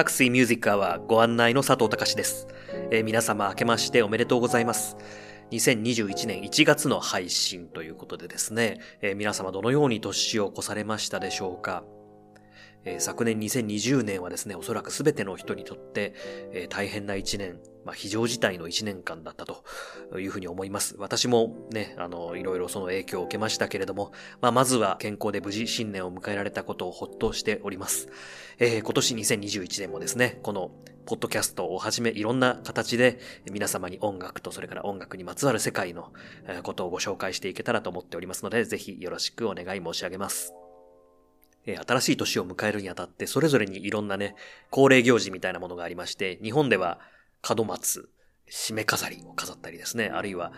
タクシーミュージックはご案内の佐藤隆です、えー、皆様明けましておめでとうございます。2021年1月の配信ということでですね、えー、皆様どのように年を越されましたでしょうか。えー、昨年2020年はですね、おそらくすべての人にとって、え、大変な一年、まあ、非常事態の一年間だったというふうに思います。私もね、あの、いろいろその影響を受けましたけれども、まあ、まずは健康で無事新年を迎えられたことをほっとしております。えー、今年2021年もですね、この、ポッドキャストをはじめいろんな形で皆様に音楽とそれから音楽にまつわる世界のことをご紹介していけたらと思っておりますので、ぜひよろしくお願い申し上げます。新しい年を迎えるにあたって、それぞれにいろんなね、恒例行事みたいなものがありまして、日本では門松、締め飾りを飾ったりですね、あるいは、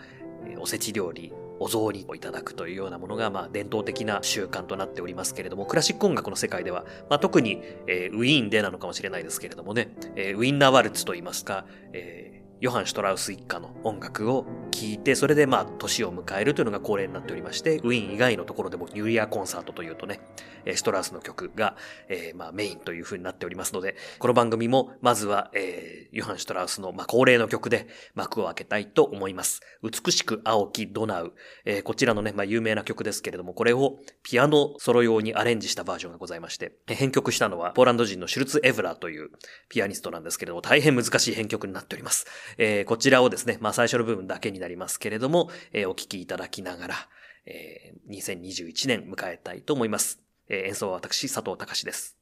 おせち料理、お雑煮をいただくというようなものが、まあ、伝統的な習慣となっておりますけれども、クラシック音楽の世界では、まあ、特に、えー、ウィーンでなのかもしれないですけれどもね、えー、ウィンナーワルツといいますか、えーヨハン・シュトラウス一家の音楽を聴いて、それでまあ、年を迎えるというのが恒例になっておりまして、ウィーン以外のところでもニューイヤーコンサートというとね、シュトラウスの曲が、えー、まあ、メインという風になっておりますので、この番組も、まずは、えー、ヨハン・シュトラウスの、まあ、恒例の曲で幕を開けたいと思います。美しく青きドナウ。えー、こちらのね、まあ、有名な曲ですけれども、これをピアノソロ用にアレンジしたバージョンがございまして、編曲したのは、ポーランド人のシュルツ・エヴラーというピアニストなんですけれども、大変難しい編曲になっております。えー、こちらをですね、まあ最初の部分だけになりますけれども、えー、お聴きいただきながら、えー、2021年迎えたいと思います。えー、演奏は私、佐藤隆です。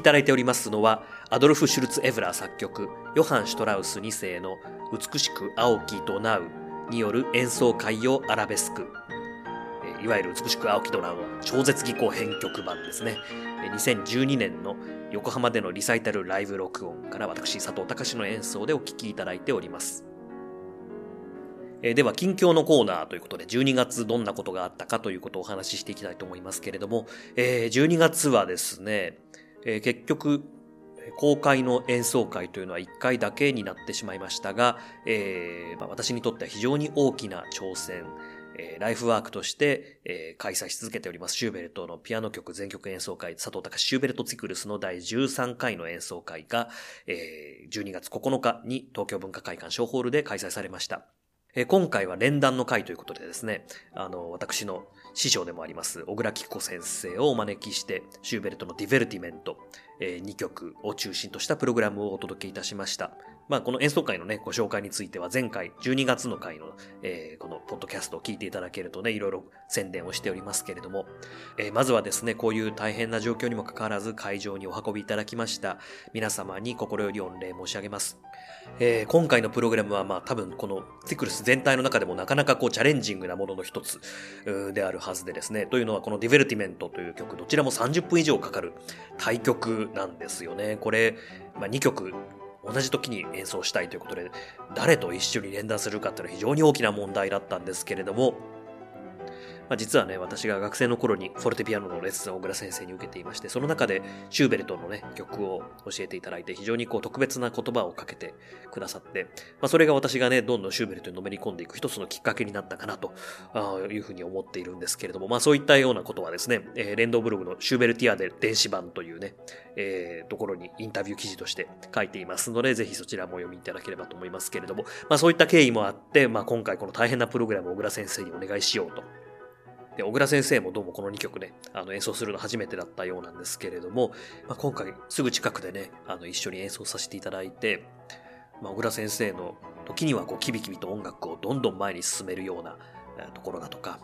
いただいておりますのは、アドルフ・シュルツ・エヴラー作曲、ヨハン・シュトラウス2世の美しく青きドナウによる演奏会用アラベスク。いわゆる美しく青きドナウの超絶技巧編曲版ですね。2012年の横浜でのリサイタルライブ録音から私、佐藤隆の演奏でお聴きいただいております。えでは、近況のコーナーということで、12月どんなことがあったかということをお話ししていきたいと思いますけれども、え12月はですね、え結局、公開の演奏会というのは1回だけになってしまいましたが、えーまあ、私にとっては非常に大きな挑戦、えー、ライフワークとして、えー、開催し続けておりますシューベルトのピアノ曲全曲演奏会佐藤隆シューベルトツィクルスの第13回の演奏会が、えー、12月9日に東京文化会館小ホールで開催されました。今回は連弾の会ということでですね、あの、私の師匠でもあります、小倉貴子先生をお招きして、シューベルトのディベルティメント、え2曲を中心としたプログラムをお届けいたしました。まあ、この演奏会のね、ご紹介については前回12月の回の、えー、このポッドキャストを聞いていただけるとね、いろいろ宣伝をしておりますけれども、えー、まずはですね、こういう大変な状況にもかかわらず会場にお運びいただきました皆様に心より御礼申し上げます。えー、今回のプログラムはまあ多分このティクルス全体の中でもなかなかこうチャレンジングなものの一つであるはずでですね、というのはこのディベルティメントという曲、どちらも30分以上かかる対曲なんですよね。これ、まあ、2曲同じ時に演奏したいということで、誰と一緒に連弾するかっていうのは非常に大きな問題だったんですけれども、まあ、実はね、私が学生の頃にフォルテピアノのレッスンを小倉先生に受けていまして、その中でシューベルトのね、曲を教えていただいて、非常にこう特別な言葉をかけてくださって、まあ、それが私がね、どんどんシューベルトにのめり込んでいく一つのきっかけになったかなというふうに思っているんですけれども、まあそういったようなことはですね、えー、連動ブログのシューベルティアで電子版というね、えー、ところにインタビュー記事として書いていますので、ぜひそちらも読みいただければと思いますけれども、まあそういった経緯もあって、まあ今回この大変なプログラムを小倉先生にお願いしようとで、小倉先生もどうもこの2曲ね、あの演奏するの初めてだったようなんですけれども、まあ、今回すぐ近くでね、あの一緒に演奏させていただいて、まあ、小倉先生の時にはこうキビキビと音楽をどんどん前に進めるようなところだとか、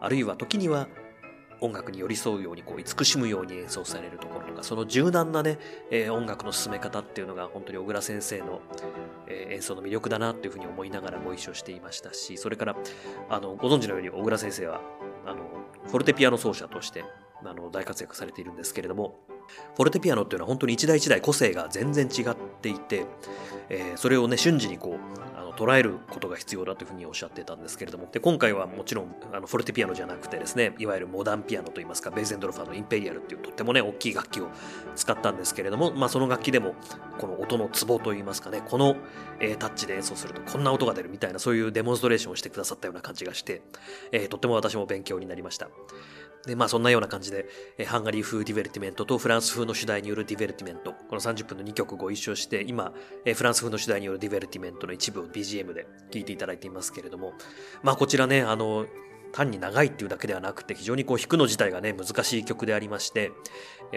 あるいは時には音楽に寄り添うようにこう慈しむように演奏されるところとかその柔軟なね、えー、音楽の進め方っていうのが本当に小倉先生の、えー、演奏の魅力だなっていうふうに思いながらご一緒していましたしそれからあのご存知のように小倉先生はあのフォルテピアノ奏者としてあの大活躍されているんですけれどもフォルテピアノっていうのは本当に一台一台個性が全然違っていて、えー、それをね瞬時にこう捉えることが必要だというふうにおっしゃってたんですけれども、で、今回はもちろん、あの、フォルテピアノじゃなくてですね、いわゆるモダンピアノといいますか、ベーゼンドルファーのインペリアルっていうとってもね、大きい楽器を使ったんですけれども、まあ、その楽器でも、この音のツボといいますかね、この、えー、タッチで演奏するとこんな音が出るみたいな、そういうデモンストレーションをしてくださったような感じがして、えー、とっても私も勉強になりました。で、まあそんなような感じで、えハンガリー風ディベルティメントとフランス風の主題によるディベルティメント、この30分の2曲ご一緒して、今、えフランス風の主題によるディベルティメントの一部を BGM で聴いていただいていますけれども、まあこちらね、あの、単に長いっていうだけではなくて、非常にこう弾くの自体がね、難しい曲でありまして、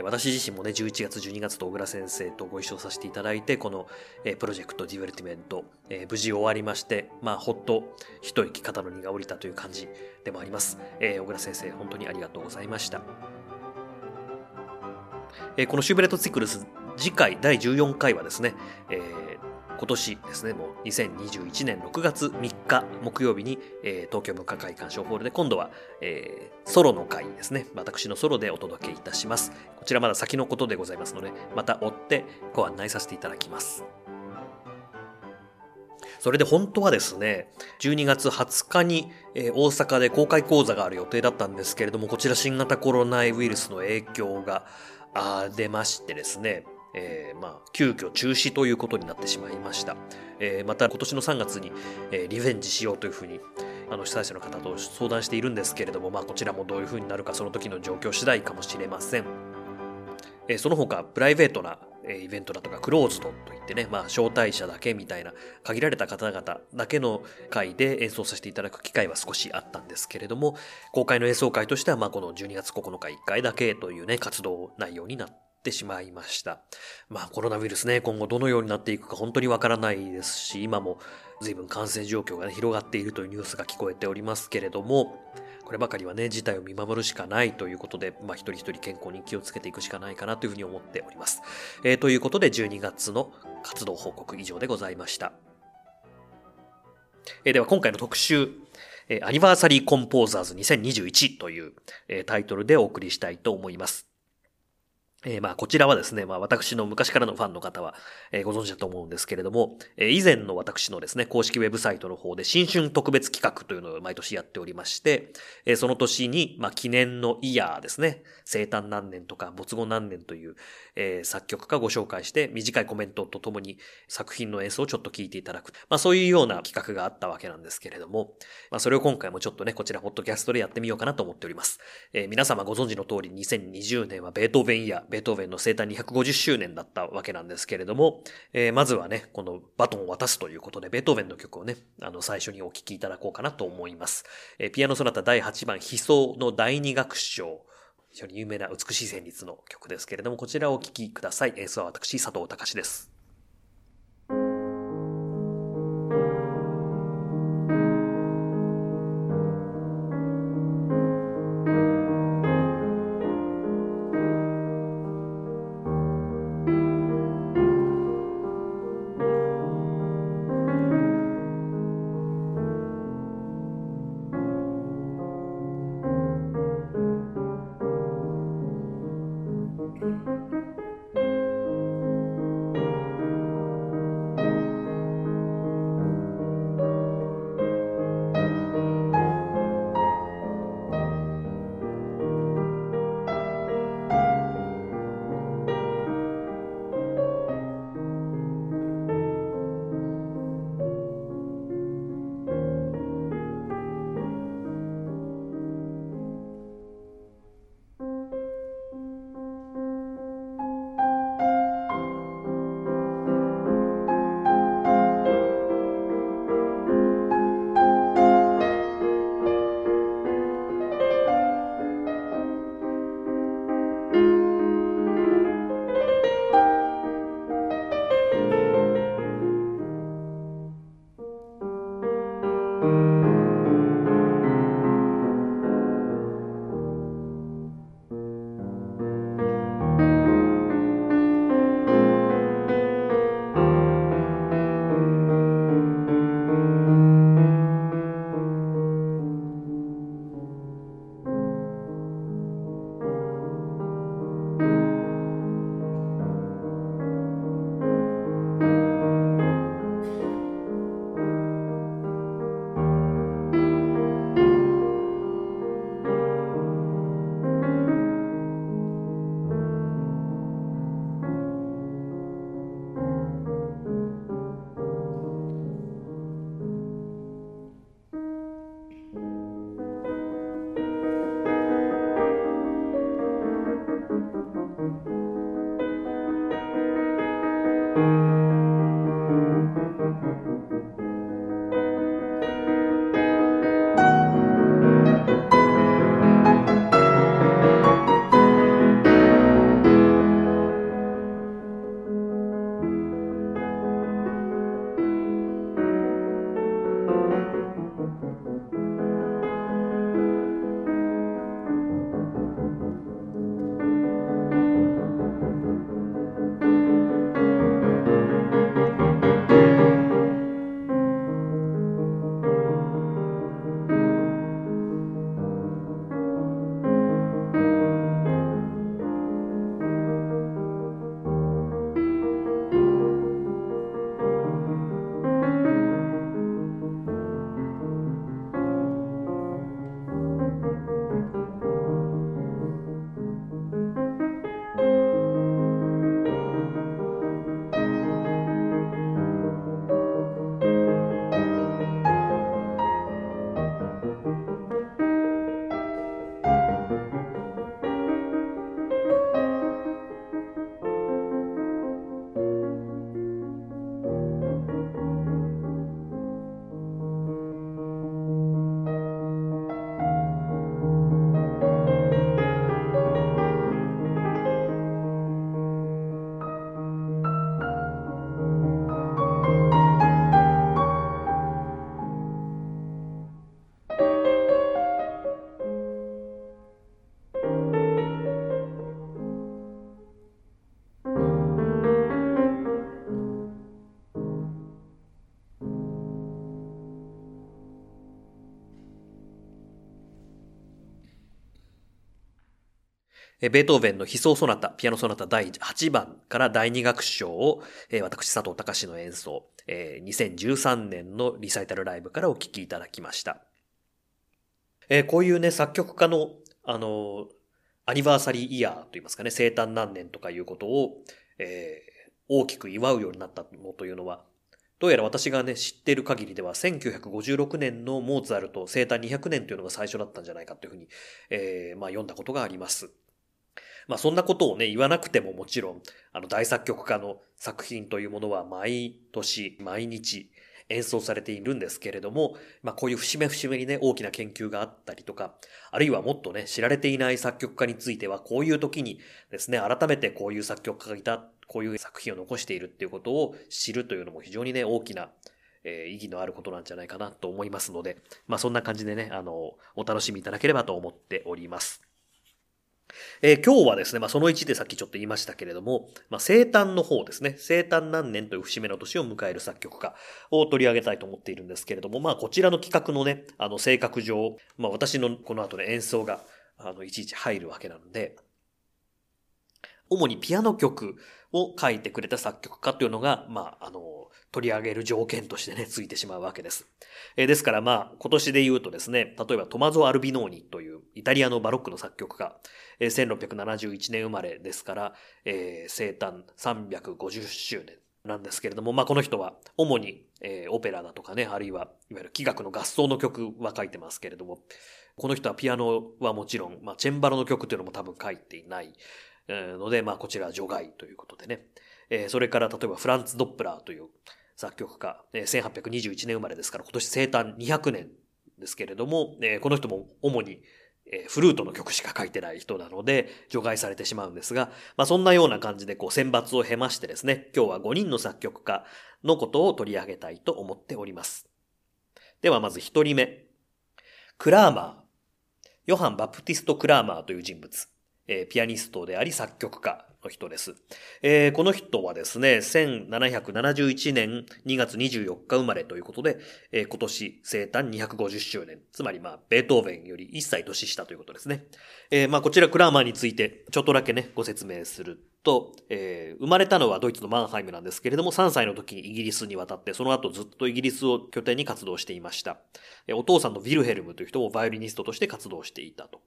私自身もね、11月、12月と小倉先生とご一緒させていただいて、この、えプロジェクトディベルティメント、え無事終わりまして、まあ、ほっと一息肩の荷が下りたという感じでもあります。え小倉先生、本当にありがとうございました。えこのシューベレット・ツィクルス、次回第14回はですね、えー今年ですね、もう2021年6月3日木曜日に、えー、東京文化会館小ホールで今度は、えー、ソロの会ですね、私のソロでお届けいたします。こちらまだ先のことでございますので、また追ってご案内させていただきます。それで本当はですね、12月20日に、えー、大阪で公開講座がある予定だったんですけれども、こちら新型コロナウイルスの影響が出ましてですね、えー、まあ、急遽中止ということになってしまいました。えー、また今年の3月に、えー、リベンジしようというふうにあの主催者の方と相談しているんですけれども、まあ、こちらもどういうふうになるかその時の状況次第かもしれません。えー、その他、プライベートなイベントだとかクローズドといってね、まあ、招待者だけみたいな限られた方々だけの会で演奏させていただく機会は少しあったんですけれども、公開の演奏会としては、まあ、この12月9日1回だけというね、活動内容になってしまいました。まあコロナウイルスね、今後どのようになっていくか本当にわからないですし、今も随分感染状況が、ね、広がっているというニュースが聞こえておりますけれども、こればかりはね、事態を見守るしかないということで、まあ一人一人健康に気をつけていくしかないかなというふうに思っております。えー、ということで12月の活動報告以上でございました。えー、では今回の特集、えアニバーサリーコンポーザーズ2021という、えタイトルでお送りしたいと思います。えー、まあ、こちらはですね、まあ、私の昔からのファンの方は、えー、ご存知だと思うんですけれども、えー、以前の私のですね、公式ウェブサイトの方で新春特別企画というのを毎年やっておりまして、えその年に、まあ、記念のイヤーですね、生誕何年とか没後何年という、え作曲家ご紹介して、短いコメントとともに作品の演奏をちょっと聞いていただく。まあ、そういうような企画があったわけなんですけれども、まあ、それを今回もちょっとね、こちら、ポッドキャストでやってみようかなと思っております。え皆様ご存知の通り、2020年はベートーベンイヤー、ベートーベンの生誕250周年だったわけなんですけれども、えー、まずはね、このバトンを渡すということで、ベートーベンの曲をね、あの、最初にお聴きいただこうかなと思います。えー、ピアノソナタ第8番、悲壮の第二楽章。非常に有名な美しい旋律の曲ですけれども、こちらをお聴きください。演奏は私、佐藤隆です。ベートーベンの悲壮ソナタ、ピアノソナタ第8番から第2楽章を、私佐藤隆の演奏、2013年のリサイタルライブからお聴きいただきました。こういうね、作曲家の、あの、アニバーサリーイヤーと言いますかね、生誕何年とかいうことを、えー、大きく祝うようになったのというのは、どうやら私がね、知っている限りでは、1956年のモーツァルト生誕200年というのが最初だったんじゃないかというふうに、えー、まあ読んだことがあります。まあそんなことをね、言わなくてももちろん、あの大作曲家の作品というものは毎年、毎日演奏されているんですけれども、まあこういう節目節目にね、大きな研究があったりとか、あるいはもっとね、知られていない作曲家については、こういう時にですね、改めてこういう作曲家がいた、こういう作品を残しているっていうことを知るというのも非常にね、大きなえ、意義のあることなんじゃないかなと思いますので、まあそんな感じでね、あの、お楽しみいただければと思っております。えー、今日はですね、まあ、その1でさっきちょっと言いましたけれども、まあ、生誕の方ですね、生誕何年という節目の年を迎える作曲家を取り上げたいと思っているんですけれども、まあ、こちらの企画のね、あの、性格上、まあ、私のこの後で演奏が、あの、いちいち入るわけなので、主にピアノ曲を書いてくれた作曲家というのが、まあ、あの、取り上げる条件としてね、ついてしまうわけです。えー、ですからまあ、今年で言うとですね、例えばトマゾ・アルビノーニというイタリアのバロックの作曲家、えー、1671年生まれですから、えー、生誕350周年なんですけれども、まあこの人は主に、えー、オペラだとかね、あるいは、いわゆる器楽の合奏の曲は書いてますけれども、この人はピアノはもちろん、まあチェンバロの曲というのも多分書いていないので、まあこちらは除外ということでね。え、それから例えばフランツ・ドップラーという作曲家、え1821年生まれですから今年生誕200年ですけれども、えこの人も主にえフルートの曲しか書いてない人なので除外されてしまうんですが、まあそんなような感じでこう選抜を経ましてですね、今日は5人の作曲家のことを取り上げたいと思っております。ではまず1人目。クラーマー。ヨハン・バプティスト・クラーマーという人物。えピアニストであり作曲家の人です。えー、この人はですね、1771年2月24日生まれということで、えー、今年生誕250周年。つまりまあ、ベートーベンより1歳年下ということですね。えー、まあ、こちらクラーマーについてちょっとだけね、ご説明すると、えー、生まれたのはドイツのマンハイムなんですけれども、3歳の時にイギリスに渡って、その後ずっとイギリスを拠点に活動していました。えお父さんのヴィルヘルムという人もバイオリニストとして活動していたと。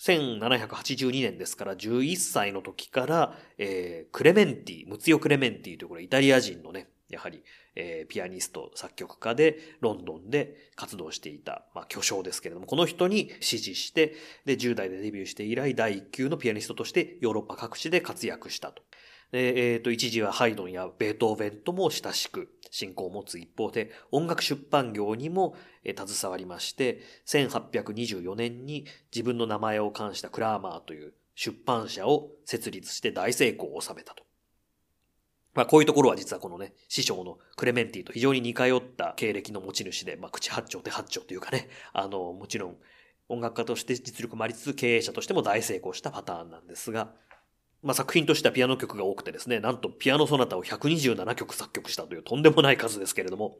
1782年ですから11歳の時から、えー、クレメンティ、ムツヨ・クレメンティというこれイタリア人のね、やはり、えー、ピアニスト、作曲家で、ロンドンで活動していた、まあ、巨匠ですけれども、この人に支持して、で、10代でデビューして以来、第1級のピアニストとしてヨーロッパ各地で活躍したと。えっ、ー、と、一時はハイドンやベートーベンとも親しく信仰を持つ一方で、音楽出版業にも、携わりまして、1824年に自分の名前を冠したクラーマーという出版社を設立して大成功を収めたと。まあこういうところは実はこのね、師匠のクレメンティと非常に似通った経歴の持ち主で、まあ口八丁手八丁というかね、あの、もちろん音楽家として実力もありつつ経営者としても大成功したパターンなんですが、まあ、作品としてはピアノ曲が多くてですね、なんとピアノソナタを127曲作曲したというとんでもない数ですけれども、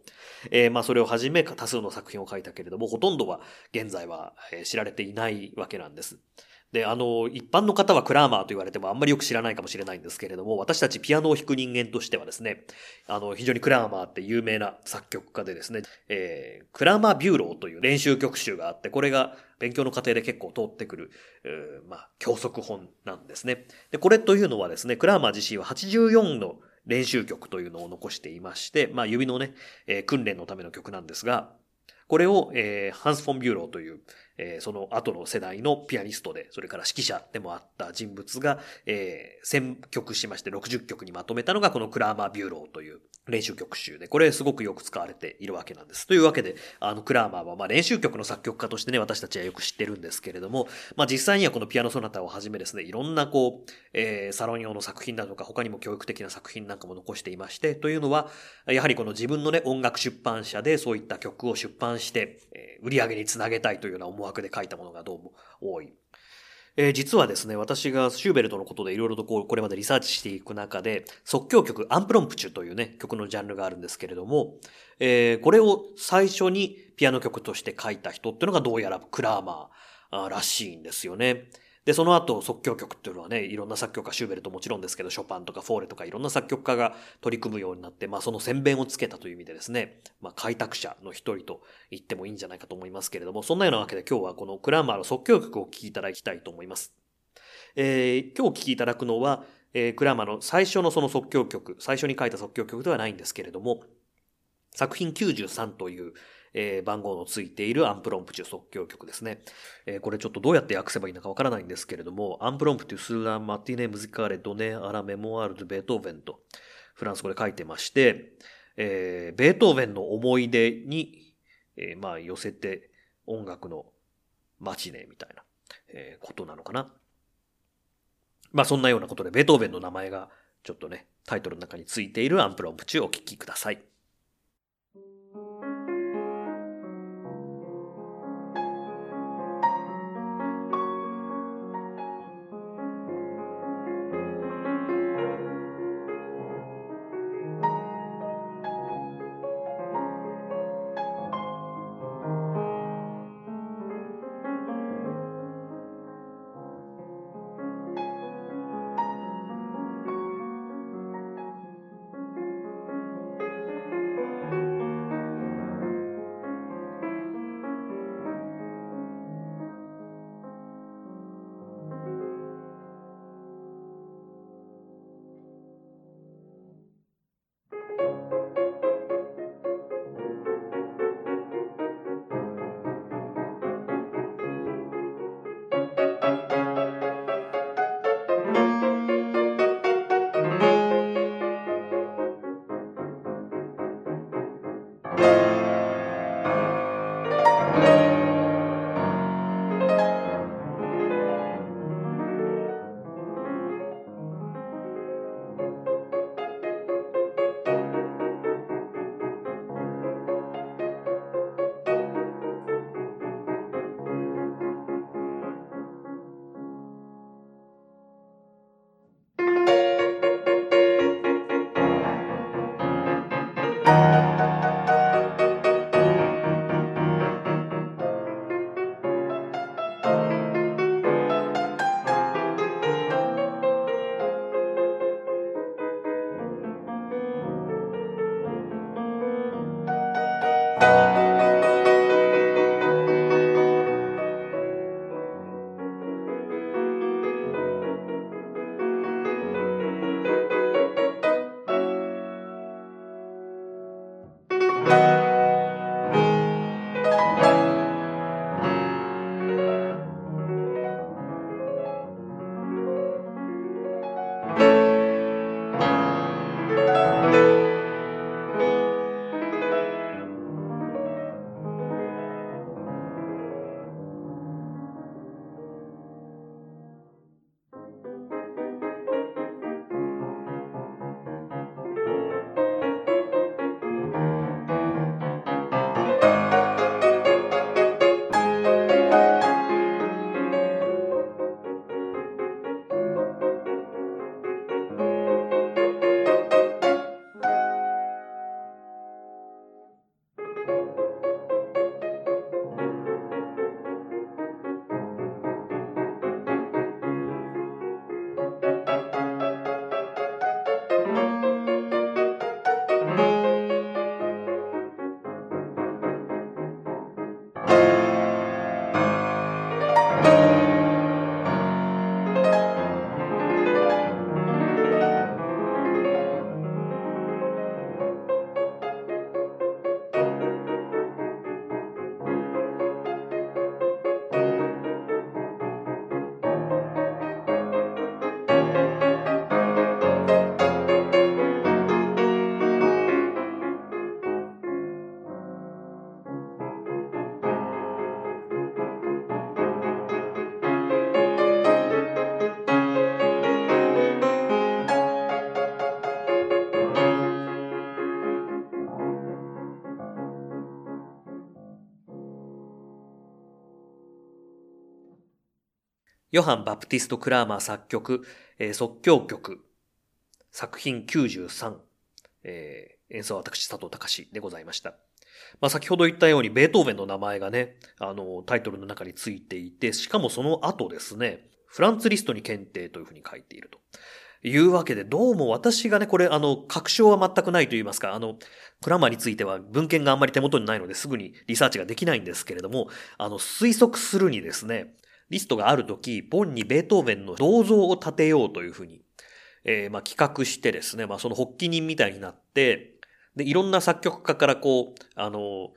えー、まあそれをはじめ多数の作品を書いたけれども、ほとんどは現在は知られていないわけなんです。で、あの、一般の方はクラーマーと言われてもあんまりよく知らないかもしれないんですけれども、私たちピアノを弾く人間としてはですね、あの、非常にクラーマーって有名な作曲家でですね、えー、クラーマービューローという練習曲集があって、これが勉強の過程で結構通ってくる、えー、まあ、教則本なんですね。で、これというのはですね、クラーマー自身は84の練習曲というのを残していまして、まあ、指のね、えー、訓練のための曲なんですが、これを、えー、ハンス・フォン・ビューローという、えー、その後の世代のピアニストで、それから指揮者でもあった人物が、えー、選曲しまして60曲にまとめたのがこのクラーマー・ビューローという練習曲集で、これすごくよく使われているわけなんです。というわけで、あの、クラーマーは、まあ、練習曲の作曲家としてね、私たちはよく知ってるんですけれども、まあ、実際にはこのピアノソナタをはじめですね、いろんなこう、えー、サロン用の作品だとか、他にも教育的な作品なんかも残していまして、というのは、やはりこの自分のね、音楽出版社でそういった曲を出版して、えー、売り上げにつなげたいというような思惑で書いたものがどうも多い。えー、実はですね、私がシューベルトのことでいろいろとこう、これまでリサーチしていく中で、即興曲、アンプロンプチュというね、曲のジャンルがあるんですけれども、えー、これを最初にピアノ曲として書いた人っていうのがどうやらクラーマーらしいんですよね。で、その後即興曲っていうのはね、いろんな作曲家、シューベルトもちろんですけど、ショパンとかフォーレとかいろんな作曲家が取り組むようになって、まあその先鞭をつけたという意味でですね、まあ開拓者の一人と言ってもいいんじゃないかと思いますけれども、そんなようなわけで今日はこのクラーマーの即興曲を聴きいただきたいと思います。えー、今日聴きいただくのは、えー、クラーマーの最初のその即興曲、最初に書いた即興曲ではないんですけれども、作品93という、えー、番号のついている impromptu 即興曲ですね。えー、これちょっとどうやって訳せばいいのかわからないんですけれども、 Impromptu sur la matinée musicale donnée à la mémoire de Beethoven とフランス語で書いてまして、えー、ベートーベンの思い出に、えー、まあ寄せて音楽のマチネみたいな、えー、ことなのかな。まあそんなようなことでベートーベンの名前がちょっとね、タイトルの中についているアンプロンプチュをお聴きください。ヨハン・バプティスト・クラーマー作曲、えー、即興曲、作品93、えー、演奏は私、佐藤隆でございました。まあ、先ほど言ったように、ベートーベンの名前がね、あの、タイトルの中についていて、しかもその後ですね、フランツリストに検定というふうに書いていると。いうわけで、どうも私がね、これ、あの、確証は全くないと言いますか、あの、クラマーについては文献があんまり手元にないのですぐにリサーチができないんですけれども、あの、推測するにですね、リストがあるとき、ボンにベートーベンの銅像を建てようというふうに、えー、まあ、企画してですね、まあ、その発起人みたいになって、で、いろんな作曲家からこう、あの、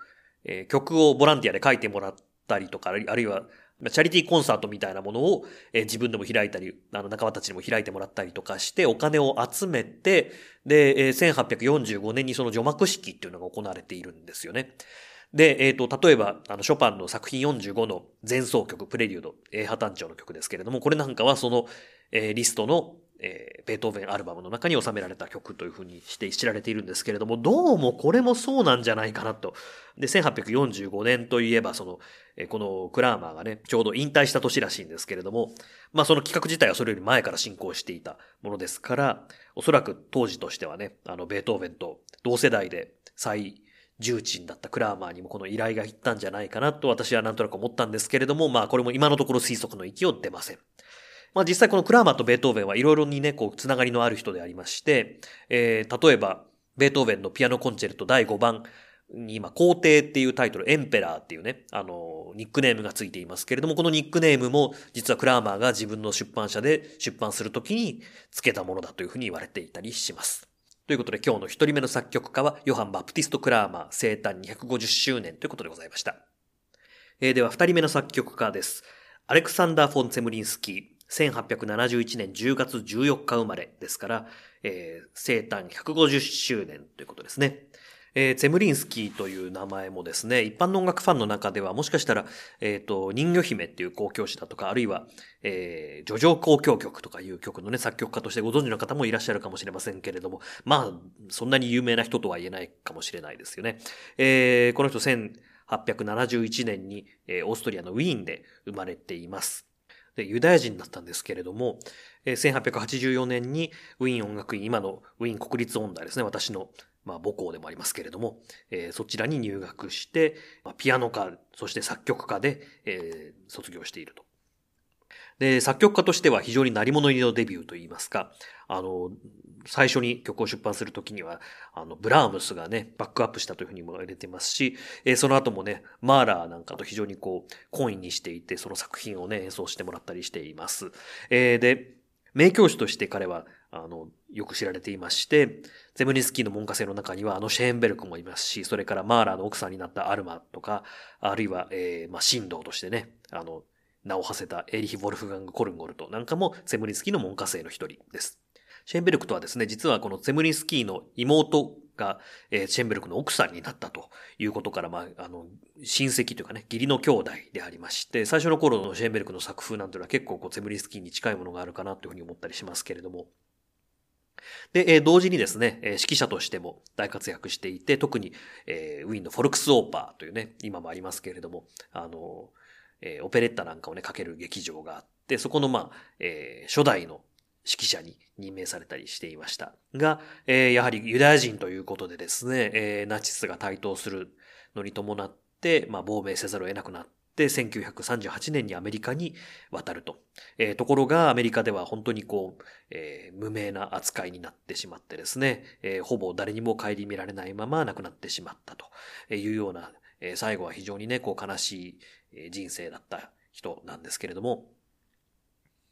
えー、曲をボランティアで書いてもらったりとか、あるいはチャリティーコンサートみたいなものを、えー、自分でも開いたり、あの仲間たちにも開いてもらったりとかして、お金を集めて、で、えー、1845年にその除幕式っていうのが行われているんですよね。で、えっ、ー、と、例えば、あの、ショパンの作品45の前奏曲、プレリュード、A 破単調の曲ですけれども、これなんかはその、えー、リストの、えー、ベートーベンアルバムの中に収められた曲というふうにして知られているんですけれども、どうもこれもそうなんじゃないかなと。で、1845年といえば、その、えー、このクラーマーがね、ちょうど引退した年らしいんですけれども、まあその企画自体はそれより前から進行していたものですから、おそらく当時としてはね、あの、ベートーベンと同世代で最重鎮だったクラーマーにもこの依頼が行ったんじゃないかなと私はなんとなく思ったんですけれども、まあこれも今のところ推測の域を出ません。まあ実際このクラーマーとベートーベンはいろいろにね、こう、つながりのある人でありまして、えー、例えば、ベートーベンのピアノコンチェルト第5番に今、皇帝っていうタイトル、エンペラーっていうね、あの、ニックネームがついていますけれども、このニックネームも実はクラーマーが自分の出版社で出版するときに付けたものだというふうに言われていたりします。ということで今日の一人目の作曲家はヨハン・バプティスト・クラーマー生誕250周年ということでございました。えー、では二人目の作曲家です。アレクサンダー・フォン・ツェムリンスキー。1871年10月14日生まれですから、えー、生誕150周年ということですね。えー、ゼムリンスキーという名前もですね、一般の音楽ファンの中ではもしかしたら、えっ、ー、と、人魚姫っていう交響詩だとか、あるいは、えー、叙情交響曲とかいう曲のね、作曲家としてご存知の方もいらっしゃるかもしれませんけれども、まあ、そんなに有名な人とは言えないかもしれないですよね。えー、この人1871年に、えー、オーストリアのウィーンで生まれています。で、ユダヤ人だったんですけれども、1884年にウィーン音楽院、今のウィーン国立音大ですね、私の、まあ、母校でもありますけれども、えー、そちらに入学して、まあ、ピアノ科、そして作曲家で、えー、卒業していると。で、作曲家としては非常に鳴り物入りのデビューといいますか、あの、最初に曲を出版するときには、あの、ブラームスがね、バックアップしたというふうにも入れてますし、えー、その後もね、マーラーなんかと非常にこう、コインにしていて、その作品をね、演奏してもらったりしています。えー、で、名教師として彼は、あの、よく知られていまして、ゼムニスキーの門下生の中にはあのシェーンベルクもいますし、それからマーラーの奥さんになったアルマとか、あるいは、えー、まあ、神道としてね、あの、名を馳せたエリヒ・ボルフガング・コルンゴルトなんかもゼムニスキーの門下生の一人です。シェーンベルクとはですね、実はこのゼムリンスキーの妹が、えー、シェンベルクの奥さんになったということから、まあ、あの、親戚というかね、義理の兄弟でありまして、最初の頃のシェンベルクの作風なんていうのは結構こう、ゼムリンスキーに近いものがあるかなというふうに思ったりしますけれども、で、えー、同時にですね、えー、指揮者としても大活躍していて、特に、えー、ウィーンのフォルクスオーパーというね、今もありますけれども、あの、えー、オペレッタなんかをね、かける劇場があって、そこの、まあ、えー、初代の指揮者に任命されたりしていました。が、えー、やはりユダヤ人ということでですね、えー、ナチスが台頭するのに伴って、まあ、亡命せざるを得なくなっで、1938年にアメリカに渡ると。えー、ところがアメリカでは本当にこう、えー、無名な扱いになってしまってですね、えー、ほぼ誰にも顧みられないまま亡くなってしまったというような、え、最後は非常にね、こう悲しい人生だった人なんですけれども、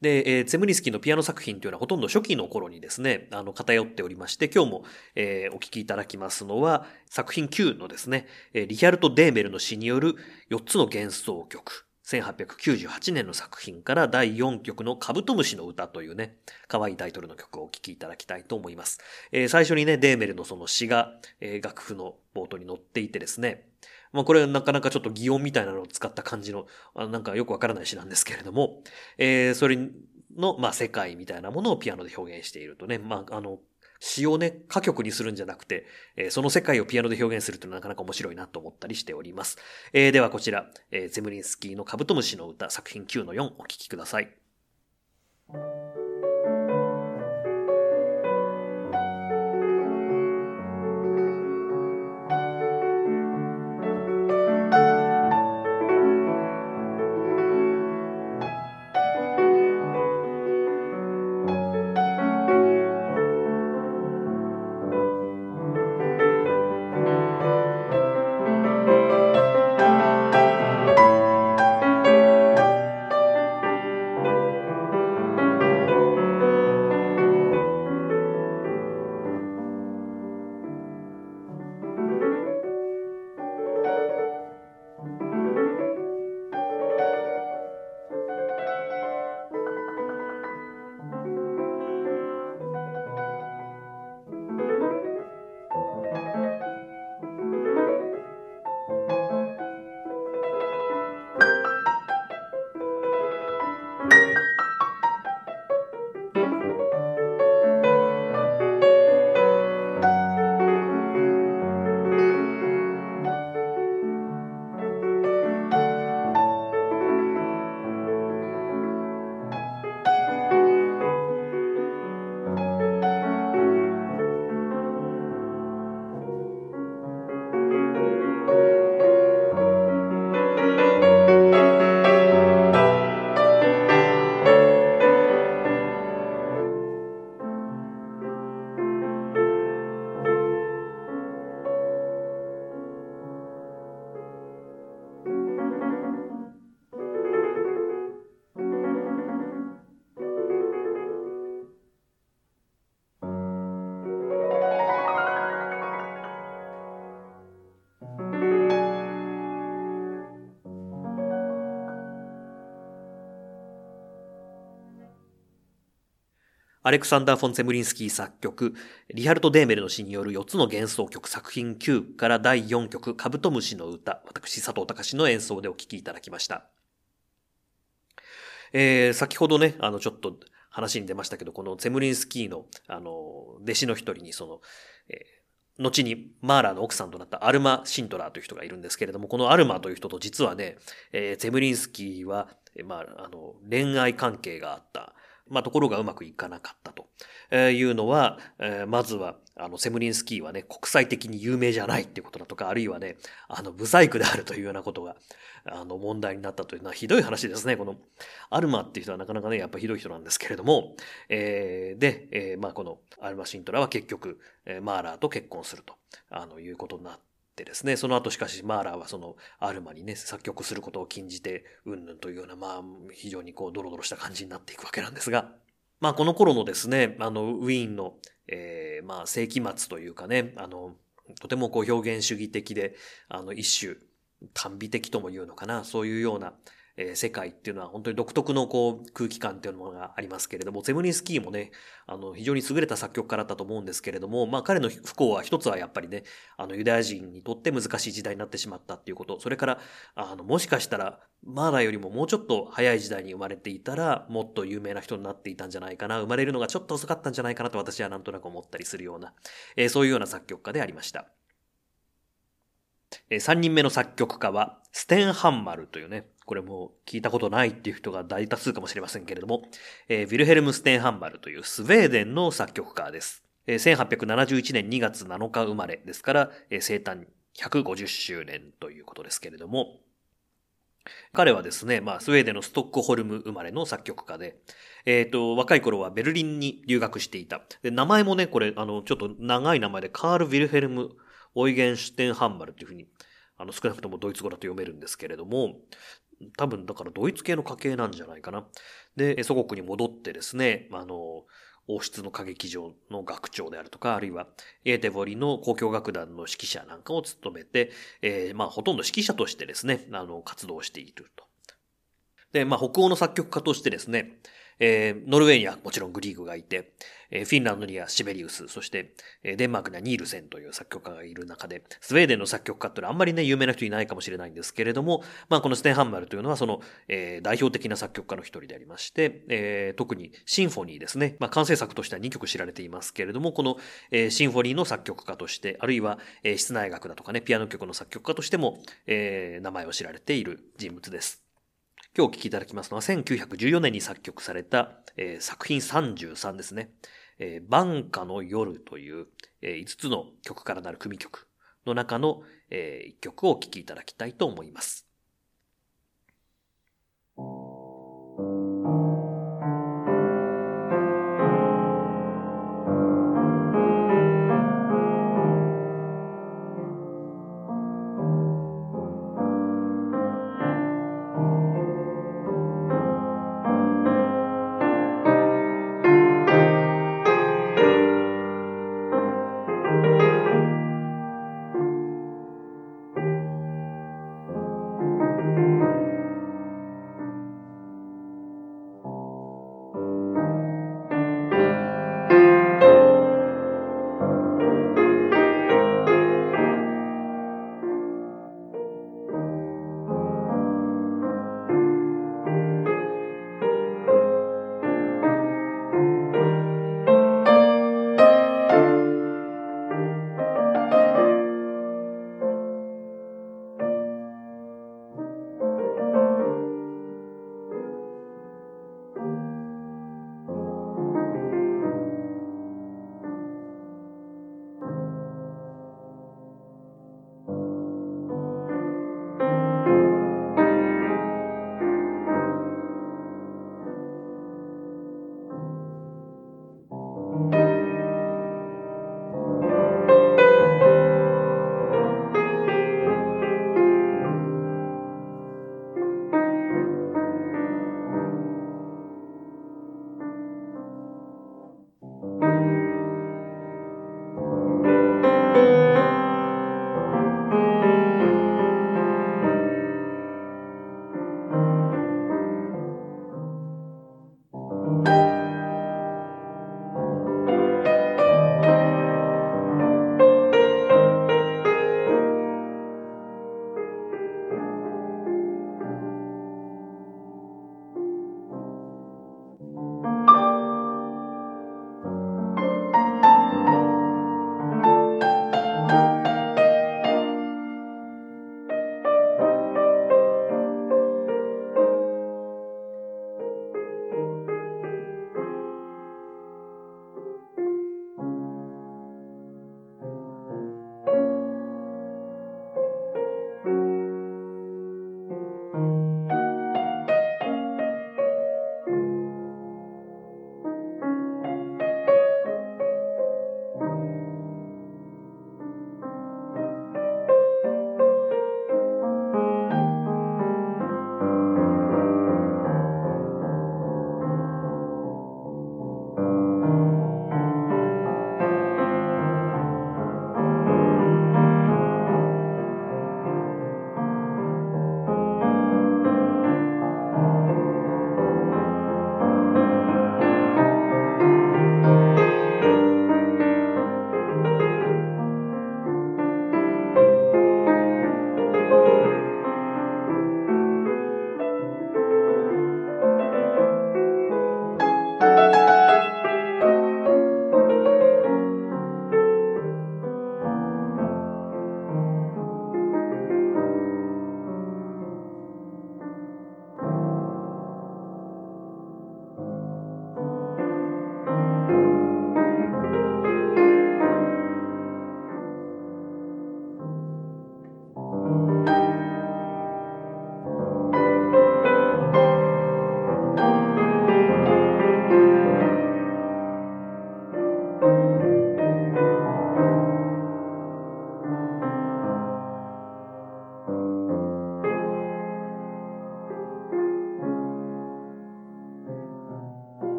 で、えー、ゼムニスキーのピアノ作品というのはほとんど初期の頃にですね、あの、偏っておりまして、今日も、えー、お聴きいただきますのは、作品9のですね、え、リヒャルト・デーメルの詩による4つの幻想曲。1898年の作品から第4曲のカブトムシの歌というね、可愛いタイトルの曲をお聴きいただきたいと思います。えー、最初にね、デーメルのその詩が、え、楽譜の冒頭に載っていてですね、まあこれはなかなかちょっと擬音みたいなのを使った感じの、あなんかよくわからない詩なんですけれども、えー、それの、まあ世界みたいなものをピアノで表現しているとね、まああの、詩をね、歌曲にするんじゃなくて、えー、その世界をピアノで表現するというのはなかなか面白いなと思ったりしております。えー、ではこちら、えー、ゼムリンスキーのカブトムシの歌作品9-4お聴きください。アレクサンダー・フォン・ゼムリンスキー作曲、リハルト・デーメルの詩による4つの幻想曲作品9から第4曲、カブトムシの歌、私、佐藤隆の演奏でお聴きいただきました。えー、先ほどね、あの、ちょっと話に出ましたけど、このゼムリンスキーの、あの、弟子の一人に、その、えー、後にマーラーの奥さんとなったアルマ・シントラーという人がいるんですけれども、このアルマという人と実はね、えー、ゼムリンスキーは、まあ、あの、恋愛関係があった。まあ、ところがうまくいかなかったというのは、えー、まずは、あの、セムリンスキーはね、国際的に有名じゃないっていうことだとか、あるいはね、あの、ブサイクであるというようなことが、あの、問題になったというのはひどい話ですね。この、アルマっていう人はなかなかね、やっぱひどい人なんですけれども、えー、で、えー、まあ、この、アルマ・シントラは結局、えー、マーラーと結婚すると、あの、いうことになって、でですね、その後しかしマーラーはそのアルマにね、作曲することを禁じて、うんぬんというような、まあ、非常にこう、ドロドロした感じになっていくわけなんですが、まあ、この頃のですね、あの、ウィーンの、えー、まあ、世紀末というかね、あの、とてもこう、表現主義的で、あの、一種、短美的とも言うのかな、そういうような、えー、世界っていうのは本当に独特のこう空気感っていうものがありますけれども、ゼムニンスキーもね、あの、非常に優れた作曲家だったと思うんですけれども、まあ彼の不幸は一つはやっぱりね、あの、ユダヤ人にとって難しい時代になってしまったっていうこと、それから、あの、もしかしたら、マーラよりももうちょっと早い時代に生まれていたら、もっと有名な人になっていたんじゃないかな、生まれるのがちょっと遅かったんじゃないかなと私はなんとなく思ったりするような、えー、そういうような作曲家でありました。3人目の作曲家は、ステンハンマルというね、これも聞いたことないっていう人が大多数かもしれませんけれども、えー、ヴィルヘルム・ステンハンマルというスウェーデンの作曲家です。え、1871年2月7日生まれですから、え、生誕150周年ということですけれども、彼はですね、まあ、スウェーデンのストックホルム生まれの作曲家で、えっ、ー、と、若い頃はベルリンに留学していた。で、名前もね、これ、あの、ちょっと長い名前で、カール・ヴィルヘルム・オイゲンシュテンハンマルというふうに、あの、少なくともドイツ語だと読めるんですけれども、多分だからドイツ系の家系なんじゃないかな。で、祖国に戻ってですね、あの、王室の歌劇場の学長であるとか、あるいはエーテボリの交響楽団の指揮者なんかを務めて、えー、まあほとんど指揮者としてですね、あの、活動していると。で、まあ北欧の作曲家としてですね、えー、ノルウェーにはもちろんグリーグがいて、えー、フィンランドにはシベリウス、そして、えー、デンマークにはニールセンという作曲家がいる中で、スウェーデンの作曲家ってのはあんまりね、有名な人いないかもしれないんですけれども、まあこのステンハンマルというのはその、えー、代表的な作曲家の一人でありまして、えー、特にシンフォニーですね、まあ完成作としては2曲知られていますけれども、この、えー、シンフォニーの作曲家として、あるいは、えー、室内楽だとかね、ピアノ曲の作曲家としても、えー、名前を知られている人物です。今日お聴きいただきますのは1914年に作曲された、えー、作品33ですね。えー、晩夏の夜という、えー、5つの曲からなる組曲の中の、えー、1曲をお聴きいただきたいと思います。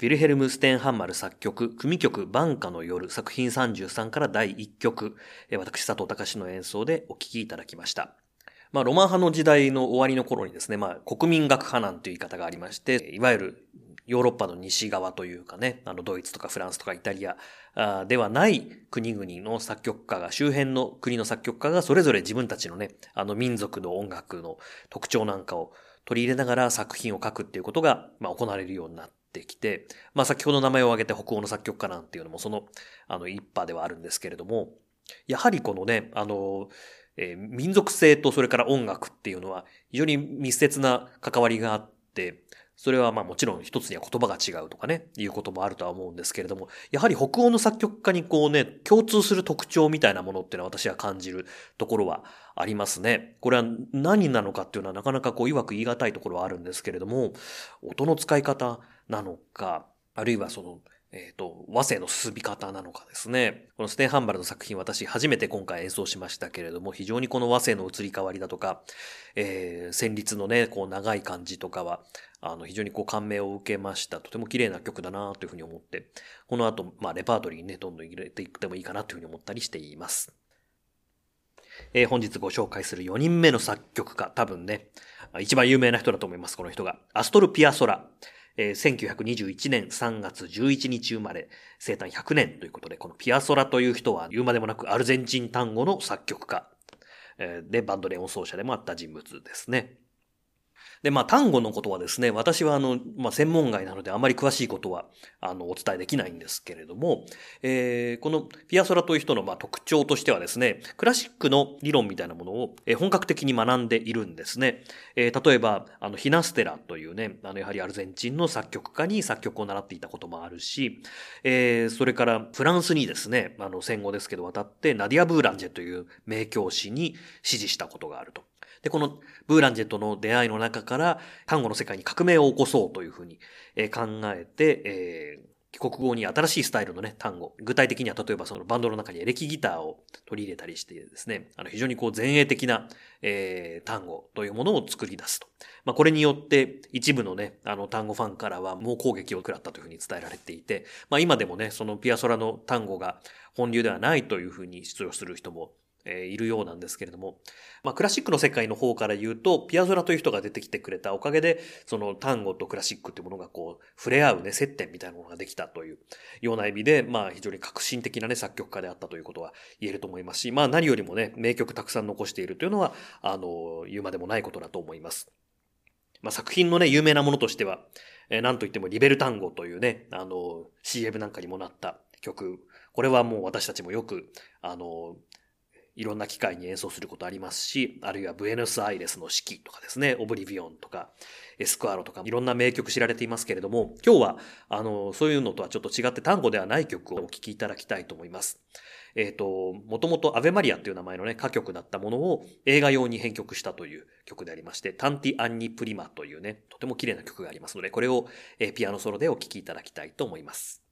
ヴィルヘルム・ステンハンマル作曲、組曲晩夏の夜作品33から第1曲、私佐藤隆の演奏でお聴きいただきました。まあ、ロマン派の時代の終わりの頃にですね、まあ、国民学派なんていう言い方がありまして、いわゆるヨーロッパの西側というかね、あの、ドイツとかフランスとかイタリアではない国々の作曲家が、周辺の国の作曲家がそれぞれ自分たちのね、あの民族の音楽の特徴なんかを取り入れながら作品を書くっていうことが、まあ、行われるようになってきて、まあ、先ほど名前を挙げて北欧の作曲家なんていうのもその、あの、一派ではあるんですけれども、やはりこのね、あの、えー、民族性とそれから音楽っていうのは非常に密接な関わりがあって、それはまあもちろん一つには言葉が違うとかね、いうこともあるとは思うんですけれども、やはり北欧の作曲家にこうね、共通する特徴みたいなものっていうのは私は感じるところはありますね。これは何なのかっていうのはなかなかこう、曰く言い難いところはあるんですけれども、音の使い方なのか、あるいはその、えっ、ー、と、和声の進み方なのかですね。このステンハンバルの作品私初めて今回演奏しましたけれども、非常にこの和声の移り変わりだとか、えー、旋律のね、こう長い感じとかは、あの、非常にこう感銘を受けました。とても綺麗な曲だなというふうに思って、この後、まあ、レパートリーにね、どんどん入れていってもいいかなというふうに思ったりしています。えー、本日ご紹介する4人目の作曲家、多分ね、一番有名な人だと思います、この人が。アストル・ピアソラ。えー、1921年3月11日生まれ、生誕100年ということで、このピアソラという人は言うまでもなくアルゼンチン単語の作曲家、えー、で、バンドレオン奏者でもあった人物ですね。で、まあ、単語のことはですね、私はあの、まあ、専門外なのであまり詳しいことは、あの、お伝えできないんですけれども、えー、このピアソラという人の、まあ、特徴としてはですね、クラシックの理論みたいなものを、えー、本格的に学んでいるんですね。えー、例えば、あの、ヒナステラというね、あの、やはりアルゼンチンの作曲家に作曲を習っていたこともあるし、えー、それからフランスにですね、あの、戦後ですけど渡って、ナディア・ブーランジェという名教師に指示したことがあると。で、このブーランジェとの出会いの中から単語の世界に革命を起こそうというふうに考えて、えー、帰国後に新しいスタイルのね、単語。具体的には例えばそのバンドの中にエレキギターを取り入れたりしてですね、あの非常にこう前衛的な、えー、単語というものを作り出すと。まあこれによって一部のね、あの単語ファンからは猛攻撃を食らったというふうに伝えられていて、まあ今でもね、そのピアソラの単語が本流ではないというふうに主張する人もえいるようなんですけれども、まあ、クラシックの世界の方から言うと、ピアゾラという人が出てきてくれたおかげで、その単語とクラシックっていうものがこう、触れ合うね、接点みたいなものができたというような意味で、まあ、非常に革新的なね、作曲家であったということは言えると思いますし、まあ、何よりもね、名曲たくさん残しているというのは、あの、言うまでもないことだと思います。まあ、作品のね、有名なものとしては、えー、なんといってもリベルタンゴというね、あの、CM なんかにもなった曲。これはもう私たちもよく、あの、いろんな機会に演奏することありますし、あるいはブエノスアイレスの四季とかですね、オブリビオンとか、エスクアロとか、いろんな名曲知られていますけれども、今日は、あの、そういうのとはちょっと違って単語ではない曲をお聴きいただきたいと思います。えっ、ー、と、もともとアベマリアっていう名前のね、歌曲だったものを映画用に編曲したという曲でありまして、タンティ・アンニ・プリマというね、とても綺麗な曲がありますので、これを、えピアノソロでお聴きいただきたいと思います。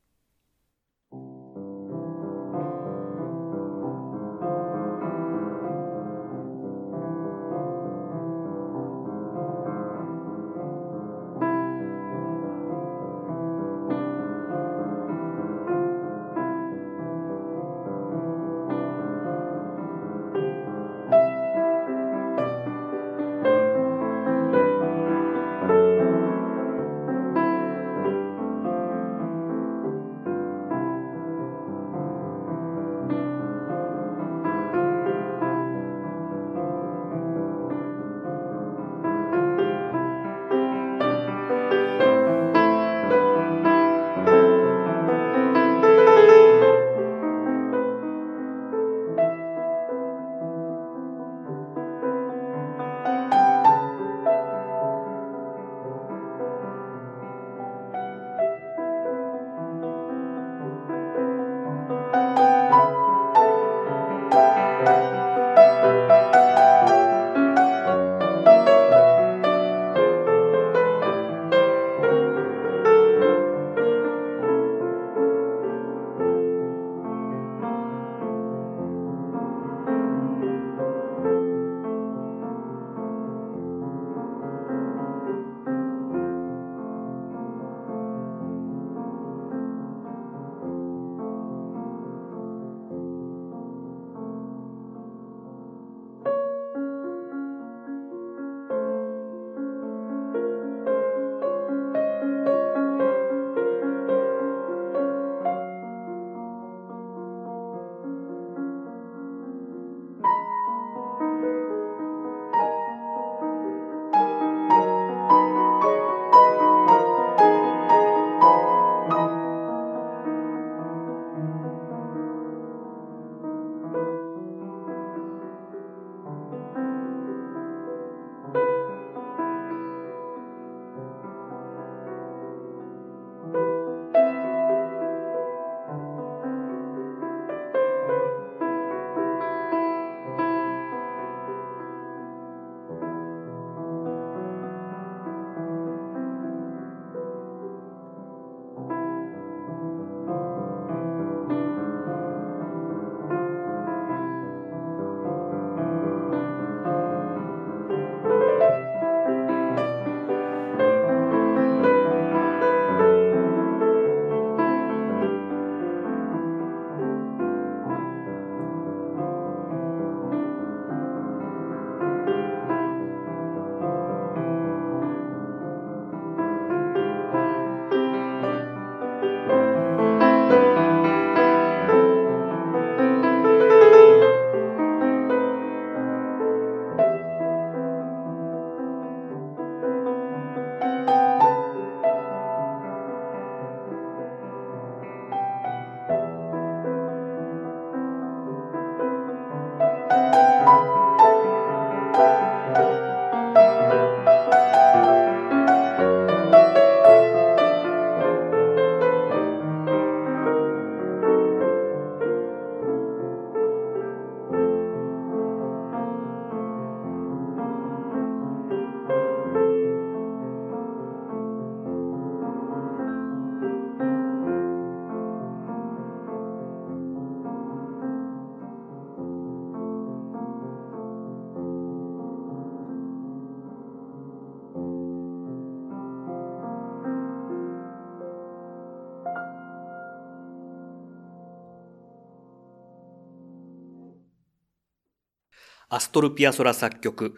アストルピアソラ作曲、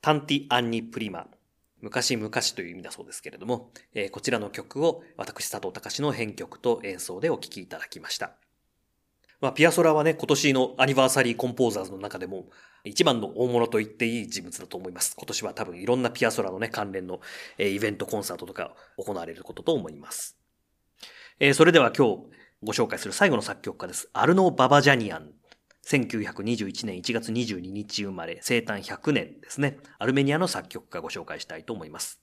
タンティ・アンニ・プリマ。昔々という意味だそうですけれども、えー、こちらの曲を私佐藤隆の編曲と演奏でお聴きいただきました。まあ、ピアソラはね、今年のアニバーサリーコンポーザーズの中でも、一番の大物と言っていい人物だと思います。今年は多分いろんなピアソラのね、関連の、えー、イベント、コンサートとか行われることと思います。えー、それでは今日ご紹介する最後の作曲家です。アルノ・ババジャニアン。1921年1月22日生まれ、生誕100年ですね。アルメニアの作曲家ご紹介したいと思います。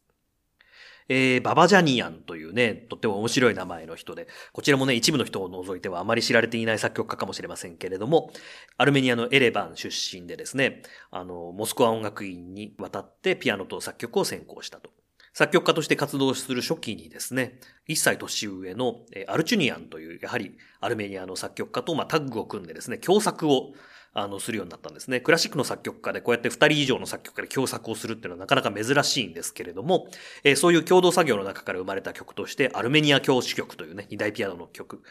えー、ババジャニアンというね、とっても面白い名前の人で、こちらもね、一部の人を除いてはあまり知られていない作曲家かもしれませんけれども、アルメニアのエレバン出身でですね、あの、モスクワ音楽院に渡ってピアノと作曲を専攻したと。作曲家として活動する初期にですね、一歳年上のアルチュニアンという、やはりアルメニアの作曲家とまタッグを組んでですね、共作をあの、するようになったんですね。クラシックの作曲家でこうやって二人以上の作曲家で共作をするっていうのはなかなか珍しいんですけれども、えー、そういう共同作業の中から生まれた曲として、アルメニア教師曲というね、二大ピアノの曲。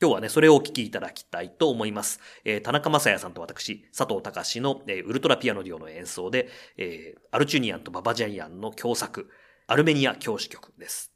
今日はね、それをお聴きいただきたいと思います。えー、田中正也さんと私、佐藤隆の、えー、ウルトラピアノデュオの演奏で、え、アルチュニアンとババジャイアンの共作、アルメニア教師局です。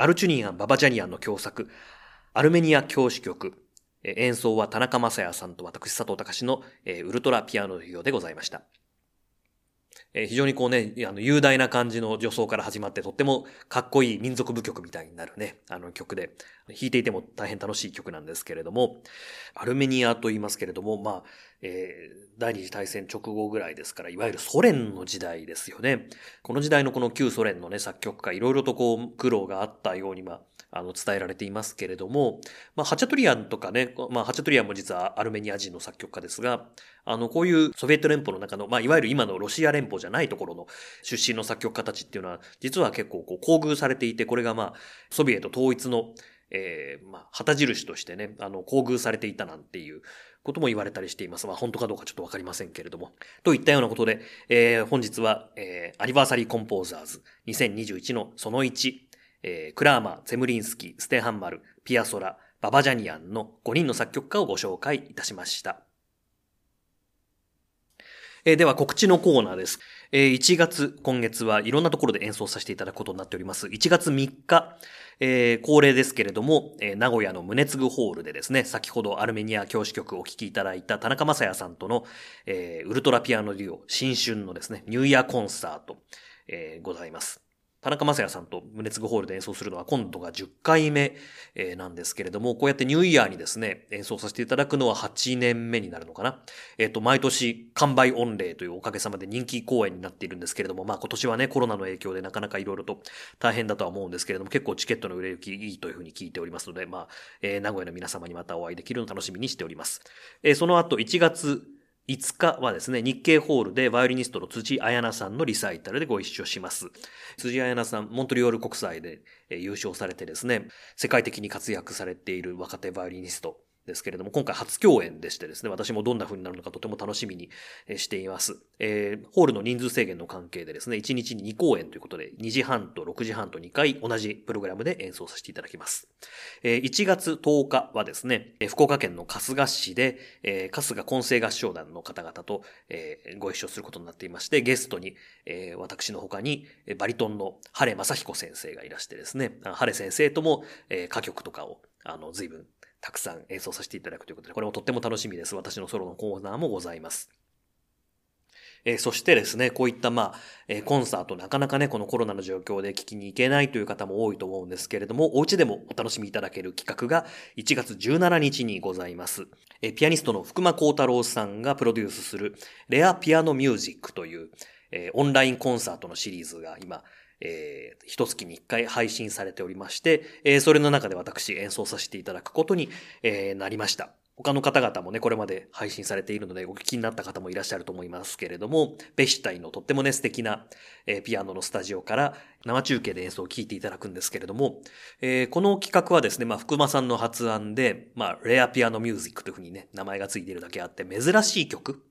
アルチュニアン・ババジャニアンの共作、アルメニア教師曲、演奏は田中正也さんと私佐藤隆の、ウルトラピアノ授業でございました。え非常にこうね、あの、雄大な感じの女装から始まって、とってもかっこいい民族舞曲みたいになるね、あの曲で、弾いていても大変楽しい曲なんですけれども、アルメニアと言いますけれども、まあ、えー、第二次大戦直後ぐらいですから、いわゆるソ連の時代ですよね。この時代のこの旧ソ連のね、作曲家、いろいろとこう、苦労があったように、まあ、あの、伝えられていますけれども、まあ、ハチャトリアンとかね、まあ、ハチャトリアンも実はアルメニア人の作曲家ですが、あの、こういうソビエト連邦の中の、まあ、いわゆる今のロシア連邦じゃないところの出身の作曲家たちっていうのは、実は結構こう、厚遇されていて、これがまあ、ソビエト統一の、えー、まあ、旗印としてね、あの、厚遇されていたなんていうことも言われたりしています。まあ、本当かどうかちょっとわかりませんけれども。といったようなことで、えー、本日は、えー、アニバーサリーコンポーザーズ2021のその1、えー、クラーマー、ゼムリンスキー、ステハンマル、ピアソラ、ババジャニアンの5人の作曲家をご紹介いたしました。えー、では告知のコーナーです。えー、1月、今月はいろんなところで演奏させていただくことになっております。1月3日、えー、恒例ですけれども、えー、名古屋の宗次ホールでですね、先ほどアルメニア教師曲をお聴きいただいた田中正也さんとの、えー、ウルトラピアノデュオ、新春のですね、ニューイヤーコンサート、えー、ございます。田中正也さんと宗次ホールで演奏するのは今度が10回目なんですけれども、こうやってニューイヤーにですね、演奏させていただくのは8年目になるのかな。えっ、と、毎年完売御礼というおかげさまで人気公演になっているんですけれども、まあ今年はね、コロナの影響でなかなかいろいろと大変だとは思うんですけれども、結構チケットの売れ行きいいというふうに聞いておりますので、まあ、えー、名古屋の皆様にまたお会いできるのを楽しみにしております。えー、その後1月5日はですね、日経ホールでバイオリニストの辻彩奈さんのリサイタルでご一緒します。辻彩奈さん、モントリオール国際で優勝されてですね、世界的に活躍されている若手バイオリニストですけれども、今回初共演でしてですね、私もどんな風になるのかとても楽しみにしています。えー、ホールの人数制限の関係でですね、1日に2公演ということで、2時半と6時半と2回同じプログラムで演奏させていただきます。えー、1月10日はですね、福岡県の春日市で、えー、春日混声合唱団の方々と、えー、ご一緒することになっていまして、ゲストに、えー、私の他に、バリトンの晴正彦先生がいらしてですね、晴先生とも、えー、歌曲とかを、あの、随分たくさん演奏させていただくということで、これもとっても楽しみです。私のソロのコーナーもございます。えー、そしてですね、こういったまあ、えー、コンサートなかなかね、このコロナの状況で聞きに行けないという方も多いと思うんですけれども、お家でもお楽しみいただける企画が1月17日にございます。えー、ピアニストの福間幸太郎さんがプロデュースするレアピアノミュージックという、えオンラインコンサートのシリーズが今、えー、一月に一回配信されておりまして、えー、それの中で私演奏させていただくことに、えー、なりました。他の方々もね、これまで配信されているので、お聞きになった方もいらっしゃると思いますけれども、ベシタイのとってもね、素敵な、えー、ピアノのスタジオから生中継で演奏を聴いていただくんですけれども、えー、この企画はですね、まあ、福間さんの発案で、まあ、レアピアノミュージックというふうにね、名前がついているだけあって、珍しい曲、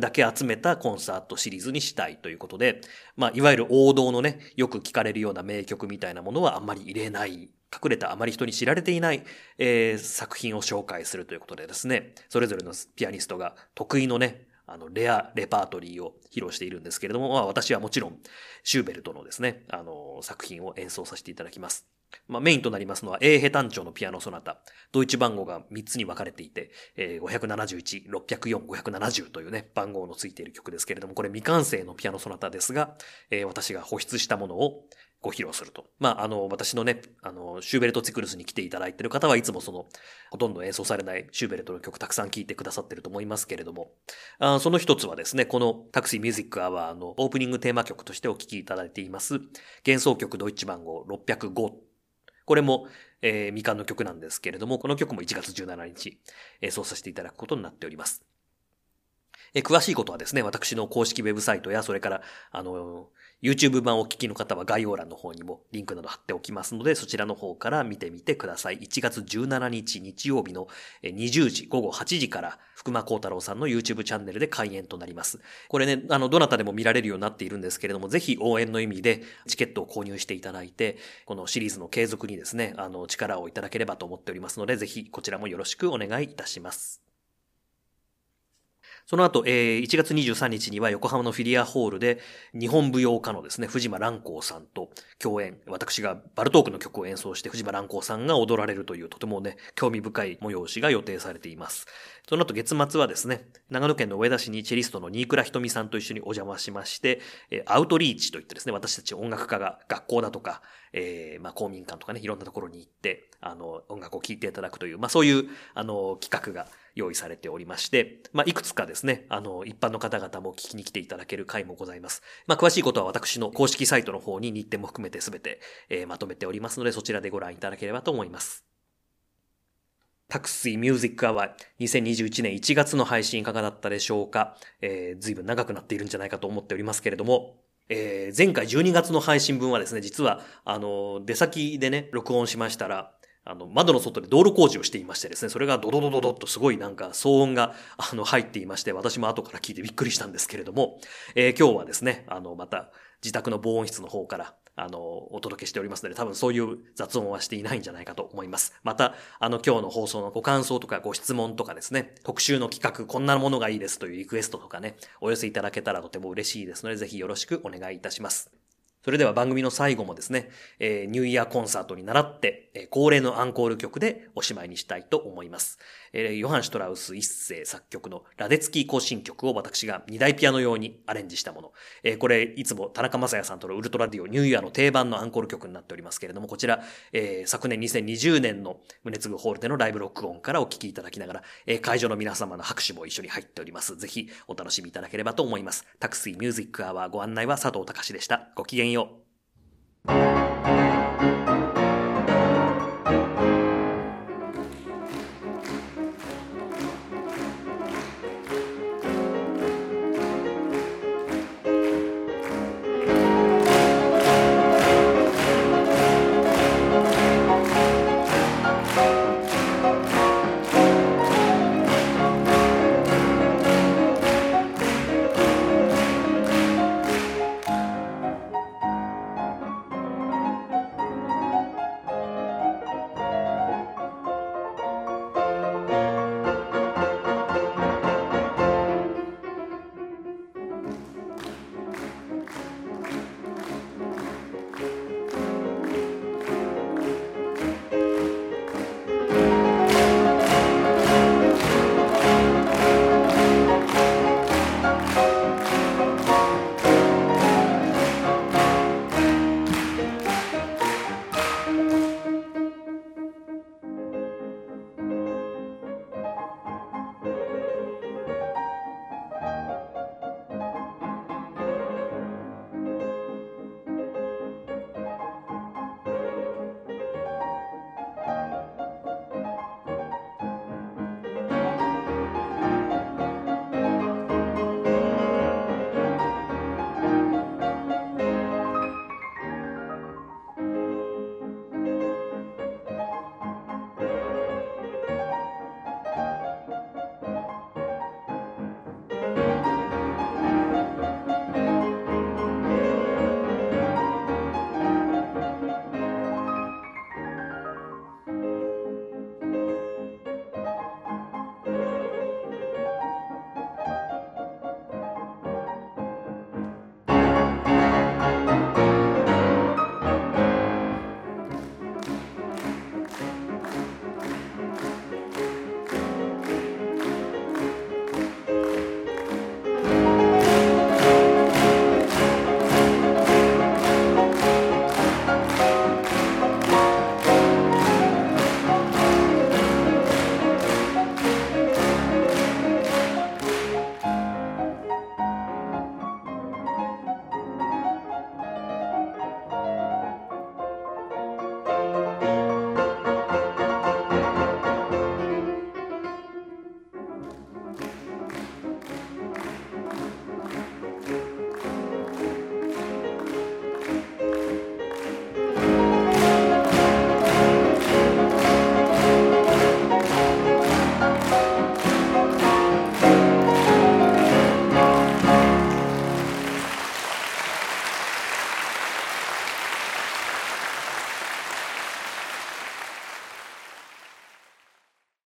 だけ集めたコンサートシリーズにしたいということで、まあ、いわゆる王道のね、よく聞かれるような名曲みたいなものはあんまり入れない、隠れたあまり人に知られていない、えー、作品を紹介するということでですね、それぞれのピアニストが得意のね、あの、レアレパートリーを披露しているんですけれども、まあ私はもちろん、シューベルトのですね、あの、作品を演奏させていただきます。まあ、メインとなりますのは A ヘ単調のピアノソナタ。ドイツ番号が3つに分かれていて、えー、571、604、570というね、番号のついている曲ですけれども、これ未完成のピアノソナタですが、えー、私が保出したものをご披露すると。まあ、あの、私のね、あの、シューベルト・ツィクルスに来ていただいている方はいつもその、ほとんど演奏されないシューベルトの曲たくさん聴いてくださっていると思いますけれども、あその一つはですね、このタクシーミュージックアワーのオープニングテーマ曲としてお聴きいただいています、幻想曲ドイツ番号605これも、えー、未完の曲なんですけれども、この曲も1月17日、そうさせていただくことになっております。え詳しいことはですね、私の公式ウェブサイトや、それから、あの、YouTube 版をお聞きの方は概要欄の方にもリンクなど貼っておきますので、そちらの方から見てみてください。1月17日日曜日の20時、午後8時から、福間幸太郎さんの YouTube チャンネルで開演となります。これね、あの、どなたでも見られるようになっているんですけれども、ぜひ応援の意味でチケットを購入していただいて、このシリーズの継続にですね、あの、力をいただければと思っておりますので、ぜひこちらもよろしくお願いいたします。その後、えー、1月23日には横浜のフィリアホールで日本舞踊家のですね、藤間蘭光さんと共演、私がバルトークの曲を演奏して藤間蘭光さんが踊られるというとてもね、興味深い催しが予定されています。その後月末はですね、長野県の上田市にチェリストの新倉ひとみさんと一緒にお邪魔しまして、アウトリーチといってですね、私たち音楽家が学校だとか、えー、まあ公民館とかね、いろんなところに行って、あの、音楽を聴いていただくという、まあそういう、あの、企画が用意されておりまして、まあ、いくつかですね、あの、一般の方々も聞きに来ていただける回もございます。まあ、詳しいことは私の公式サイトの方に日程も含めてすべて、えー、まとめておりますので、そちらでご覧いただければと思います。タクシーミュージックアワー2021年1月の配信いかがだったでしょうか、えー、随分長くなっているんじゃないかと思っておりますけれども、えー、前回12月の配信分はですね、実は、あの、出先でね、録音しましたら、あの、窓の外で道路工事をしていましてですね、それがドドドドドッとすごいなんか騒音が、あの、入っていまして、私も後から聞いてびっくりしたんですけれども、えー、今日はですね、あの、また、自宅の防音室の方から、あの、お届けしておりますので、多分そういう雑音はしていないんじゃないかと思います。また、あの、今日の放送のご感想とかご質問とかですね、特集の企画、こんなものがいいですというリクエストとかね、お寄せいただけたらとても嬉しいですので、ぜひよろしくお願いいたします。それでは番組の最後もですね、えー、ニューイヤーコンサートに習って、えー、恒例のアンコール曲でおしまいにしたいと思います。えー、ヨハン・シュトラウス一世作曲のラデツキー行進曲を私が二大ピアノ用にアレンジしたもの。えー、これ、いつも田中正也さんとのウルトラディオニューイヤーの定番のアンコール曲になっておりますけれども、こちら、えー、昨年2020年の宗次ホールでのライブ録音からお聴きいただきながら、えー、会場の皆様の拍手も一緒に入っております。ぜひお楽しみいただければと思います。タクシーミュージックアワーご案内は佐藤隆でした。ごきげんよう。